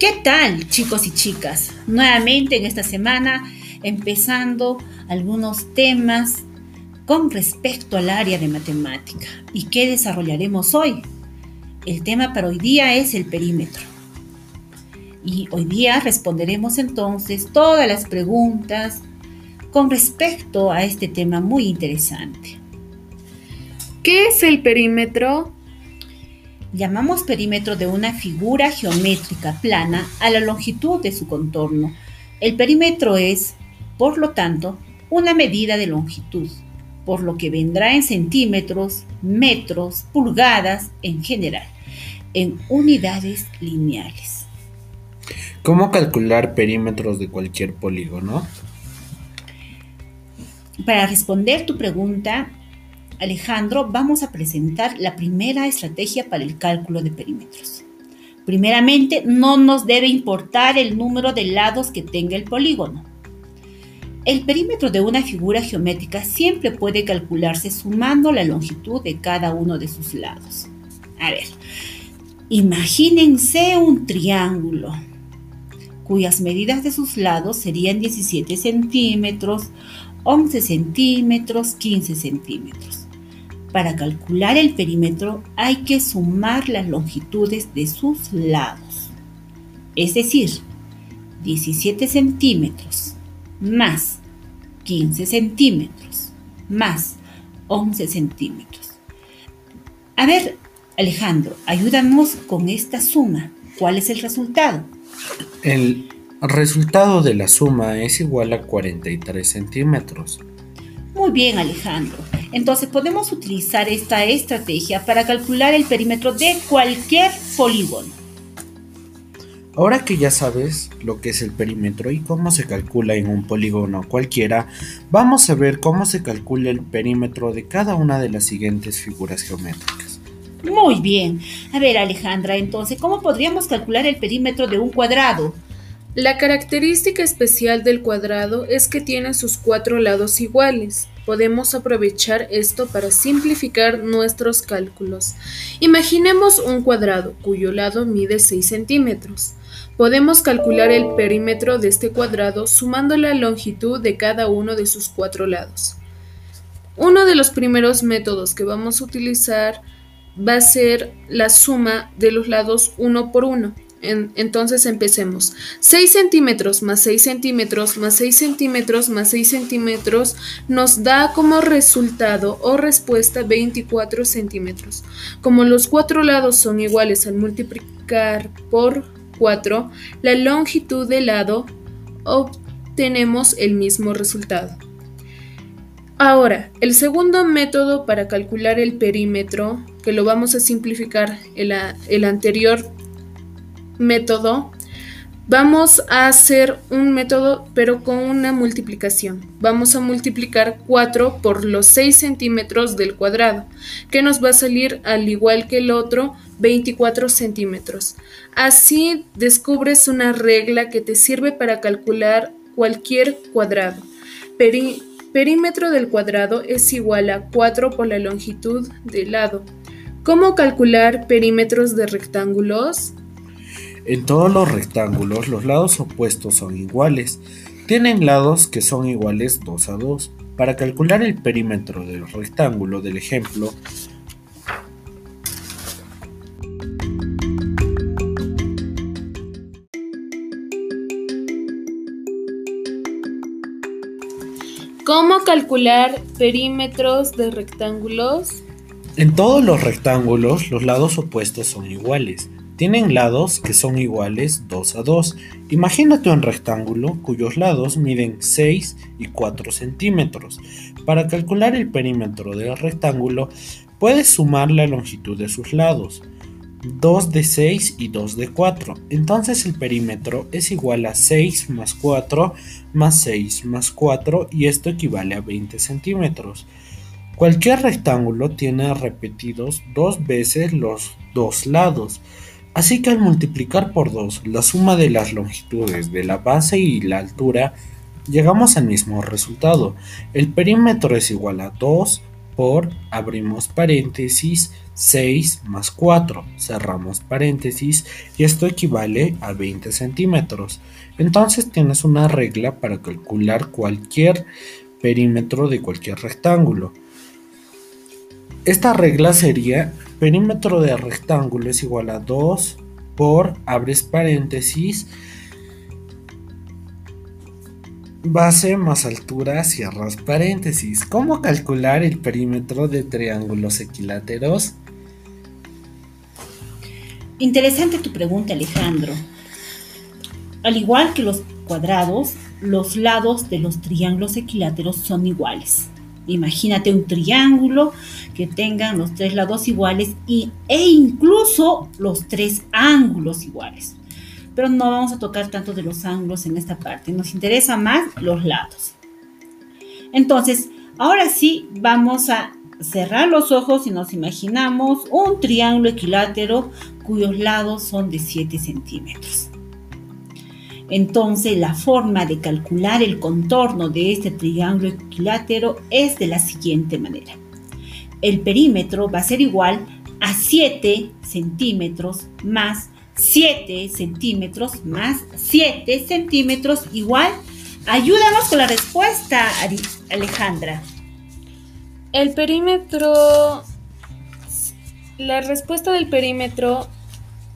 ¿Qué tal, chicos y chicas? Nuevamente en esta semana empezando algunos temas con respecto al área de matemática. ¿Y qué desarrollaremos hoy? El tema para hoy día es el perímetro. Y hoy día responderemos entonces todas las preguntas con respecto a este tema muy interesante. ¿Qué es el perímetro? Llamamos perímetro de una figura geométrica plana a la longitud de su contorno. El perímetro es, por lo tanto, una medida de longitud, por lo que vendrá en centímetros, metros, pulgadas en general, en unidades lineales. ¿Cómo calcular perímetros de cualquier polígono? Para responder tu pregunta, Alejandro, vamos a presentar la primera estrategia para el cálculo de perímetros. Primeramente, no nos debe importar el número de lados que tenga el polígono. El perímetro de una figura geométrica siempre puede calcularse sumando la longitud de cada uno de sus lados. A ver, imagínense un triángulo cuyas medidas de sus lados serían 17 centímetros, 11 centímetros, 15 centímetros. Para calcular el perímetro hay que sumar las longitudes de sus lados. Es decir, 17 centímetros más 15 centímetros más 11 centímetros. A ver, Alejandro, ayúdanos con esta suma. ¿Cuál es el resultado? El resultado de la suma es igual a 43 centímetros. Muy bien, Alejandro. Entonces podemos utilizar esta estrategia para calcular el perímetro de cualquier polígono. Ahora que ya sabes lo que es el perímetro y cómo se calcula en un polígono cualquiera, vamos a ver cómo se calcula el perímetro de cada una de las siguientes figuras geométricas. Muy bien. A ver, Alejandra, entonces, ¿cómo podríamos calcular el perímetro de un cuadrado? La característica especial del cuadrado es que tiene sus cuatro lados iguales. Podemos aprovechar esto para simplificar nuestros cálculos. Imaginemos un cuadrado cuyo lado mide 6 centímetros. Podemos calcular el perímetro de este cuadrado sumando la longitud de cada uno de sus cuatro lados. Uno de los primeros métodos que vamos a utilizar va a ser la suma de los lados uno por uno entonces empecemos. 6 centímetros más 6 centímetros más 6 centímetros más 6 centímetros nos da como resultado o respuesta 24 centímetros. Como los cuatro lados son iguales al multiplicar por 4, la longitud del lado obtenemos el mismo resultado. Ahora, el segundo método para calcular el perímetro, que lo vamos a simplificar el, el anterior método, vamos a hacer un método pero con una multiplicación. Vamos a multiplicar 4 por los 6 centímetros del cuadrado, que nos va a salir al igual que el otro 24 centímetros. Así descubres una regla que te sirve para calcular cualquier cuadrado. perímetro del cuadrado es igual a 4 por la longitud del lado. ¿Cómo calcular perímetros de rectángulos? En todos los rectángulos los lados opuestos son iguales. Tienen lados que son iguales 2 a 2. Para calcular el perímetro del rectángulo del ejemplo, ¿Cómo calcular perímetros de rectángulos? En todos los rectángulos los lados opuestos son iguales. Tienen lados que son iguales 2 a 2. Imagínate un rectángulo cuyos lados miden 6 y 4 centímetros. Para calcular el perímetro del rectángulo, puedes sumar la longitud de sus lados. 2 de 6 y 2 de 4. Entonces el perímetro es igual a 6 más 4 más 6 más 4 y esto equivale a 20 centímetros. Cualquier rectángulo tiene repetidos dos veces los dos lados. Así que al multiplicar por 2 la suma de las longitudes de la base y la altura, llegamos al mismo resultado. El perímetro es igual a 2 por, abrimos paréntesis, 6 más 4, cerramos paréntesis y esto equivale a 20 centímetros. Entonces tienes una regla para calcular cualquier perímetro de cualquier rectángulo. Esta regla sería perímetro de rectángulo es igual a 2 por, abres paréntesis, base más altura, cierras paréntesis. ¿Cómo calcular el perímetro de triángulos equiláteros? Interesante tu pregunta, Alejandro. Al igual que los cuadrados, los lados de los triángulos equiláteros son iguales. Imagínate un triángulo que tenga los tres lados iguales y, e incluso los tres ángulos iguales. Pero no vamos a tocar tanto de los ángulos en esta parte. Nos interesa más los lados. Entonces, ahora sí vamos a cerrar los ojos y nos imaginamos un triángulo equilátero cuyos lados son de 7 centímetros. Entonces la forma de calcular el contorno de este triángulo equilátero es de la siguiente manera. El perímetro va a ser igual a 7 centímetros más 7 centímetros más 7 centímetros igual. Ayúdanos con la respuesta, Alejandra. El perímetro, la respuesta del perímetro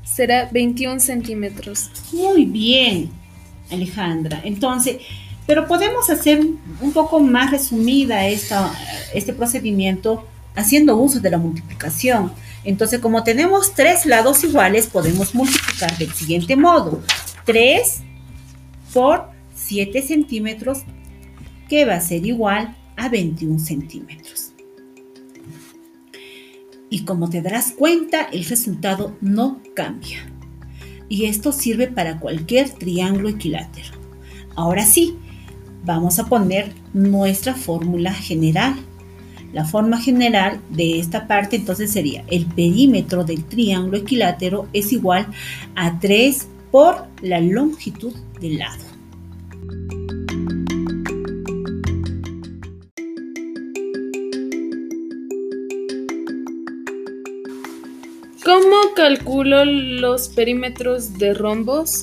será 21 centímetros. Muy bien. Alejandra. Entonces, pero podemos hacer un poco más resumida esta, este procedimiento haciendo uso de la multiplicación. Entonces, como tenemos tres lados iguales, podemos multiplicar del siguiente modo. 3 por 7 centímetros, que va a ser igual a 21 centímetros. Y como te darás cuenta, el resultado no cambia y esto sirve para cualquier triángulo equilátero. Ahora sí, vamos a poner nuestra fórmula general. La forma general de esta parte entonces sería el perímetro del triángulo equilátero es igual a 3 por la longitud del lado. Calculo los perímetros de rombos?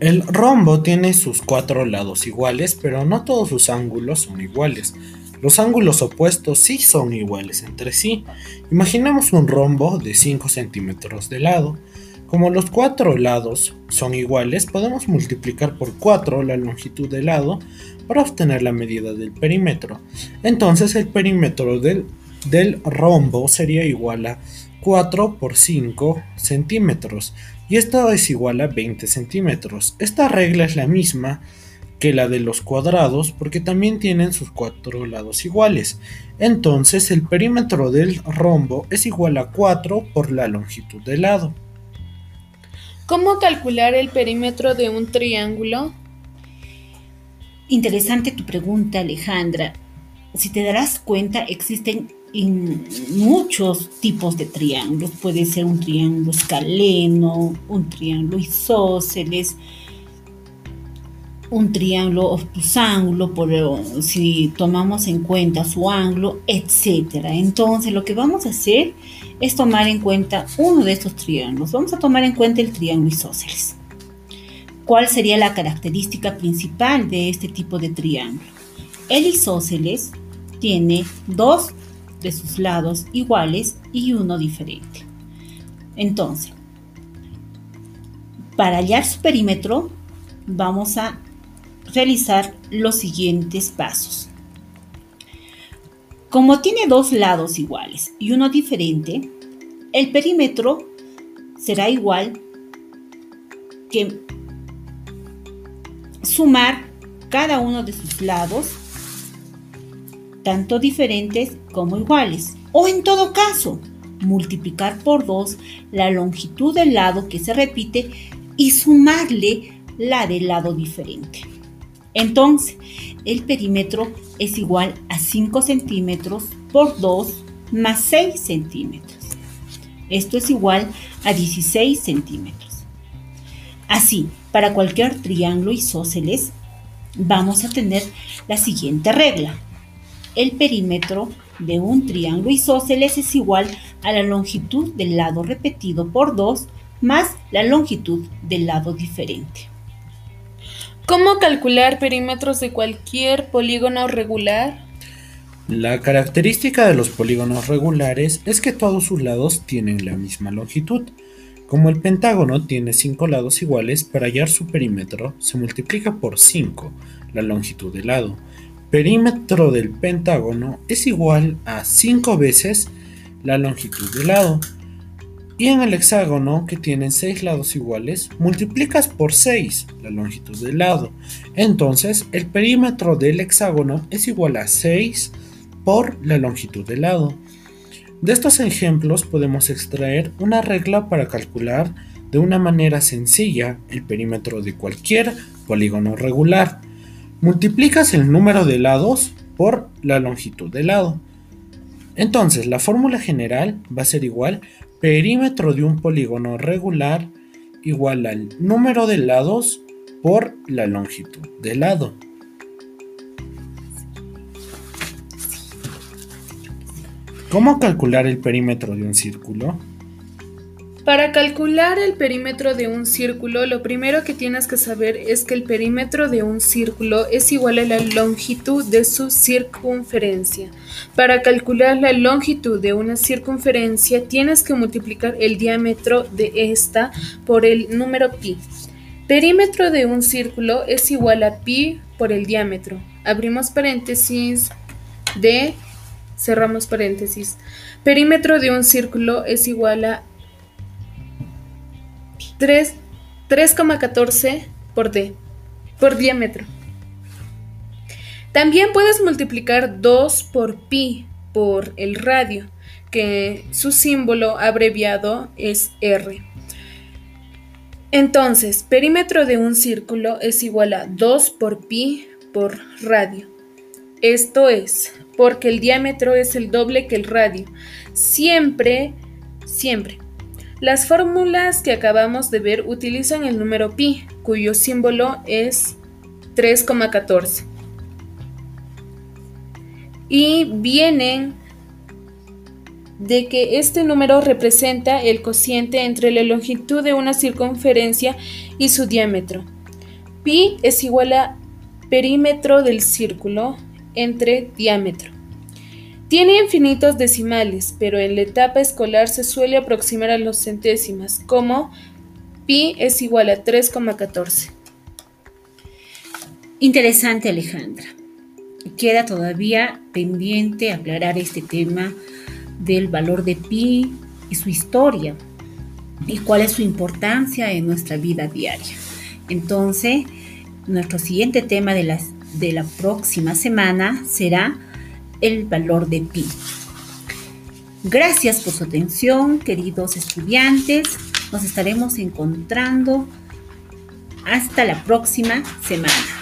El rombo tiene sus cuatro lados iguales, pero no todos sus ángulos son iguales. Los ángulos opuestos sí son iguales entre sí. Imaginemos un rombo de 5 centímetros de lado. Como los cuatro lados son iguales, podemos multiplicar por 4 la longitud del lado para obtener la medida del perímetro. Entonces el perímetro del del rombo sería igual a 4 por 5 centímetros y esto es igual a 20 centímetros. Esta regla es la misma que la de los cuadrados porque también tienen sus cuatro lados iguales. Entonces el perímetro del rombo es igual a 4 por la longitud del lado. ¿Cómo calcular el perímetro de un triángulo? Interesante tu pregunta, Alejandra. Si te darás cuenta, existen muchos tipos de triángulos. Puede ser un triángulo escaleno, un triángulo isósceles, un triángulo obtusángulo, por, si tomamos en cuenta su ángulo, etc. Entonces, lo que vamos a hacer es tomar en cuenta uno de estos triángulos. Vamos a tomar en cuenta el triángulo isósceles. ¿Cuál sería la característica principal de este tipo de triángulo? El isósceles tiene dos de sus lados iguales y uno diferente. Entonces, para hallar su perímetro, vamos a realizar los siguientes pasos. Como tiene dos lados iguales y uno diferente, el perímetro será igual que sumar cada uno de sus lados tanto diferentes como iguales. O en todo caso, multiplicar por 2 la longitud del lado que se repite y sumarle la del lado diferente. Entonces, el perímetro es igual a 5 centímetros por 2 más 6 centímetros. Esto es igual a 16 centímetros. Así, para cualquier triángulo isósceles, vamos a tener la siguiente regla. El perímetro de un triángulo isósceles es igual a la longitud del lado repetido por 2 más la longitud del lado diferente. ¿Cómo calcular perímetros de cualquier polígono regular? La característica de los polígonos regulares es que todos sus lados tienen la misma longitud. Como el pentágono tiene 5 lados iguales, para hallar su perímetro se multiplica por 5 la longitud del lado perímetro del pentágono es igual a 5 veces la longitud del lado. Y en el hexágono, que tiene 6 lados iguales, multiplicas por 6 la longitud del lado. Entonces, el perímetro del hexágono es igual a 6 por la longitud del lado. De estos ejemplos podemos extraer una regla para calcular de una manera sencilla el perímetro de cualquier polígono regular multiplicas el número de lados por la longitud del lado. Entonces, la fórmula general va a ser igual perímetro de un polígono regular igual al número de lados por la longitud del lado. ¿Cómo calcular el perímetro de un círculo? Para calcular el perímetro de un círculo, lo primero que tienes que saber es que el perímetro de un círculo es igual a la longitud de su circunferencia. Para calcular la longitud de una circunferencia, tienes que multiplicar el diámetro de esta por el número pi. Perímetro de un círculo es igual a pi por el diámetro. Abrimos paréntesis de cerramos paréntesis. Perímetro de un círculo es igual a 3,14 por D, por diámetro. También puedes multiplicar 2 por pi por el radio, que su símbolo abreviado es R. Entonces, perímetro de un círculo es igual a 2 por pi por radio. Esto es, porque el diámetro es el doble que el radio. Siempre, siempre las fórmulas que acabamos de ver utilizan el número pi, cuyo símbolo es 3,14. Y vienen de que este número representa el cociente entre la longitud de una circunferencia y su diámetro. Pi es igual a perímetro del círculo entre diámetro. Tiene infinitos decimales, pero en la etapa escolar se suele aproximar a los centésimas, como pi es igual a 3,14. Interesante, Alejandra. Queda todavía pendiente aclarar este tema del valor de pi y su historia y cuál es su importancia en nuestra vida diaria. Entonces, nuestro siguiente tema de, de la próxima semana será el valor de pi. Gracias por su atención, queridos estudiantes. Nos estaremos encontrando hasta la próxima semana.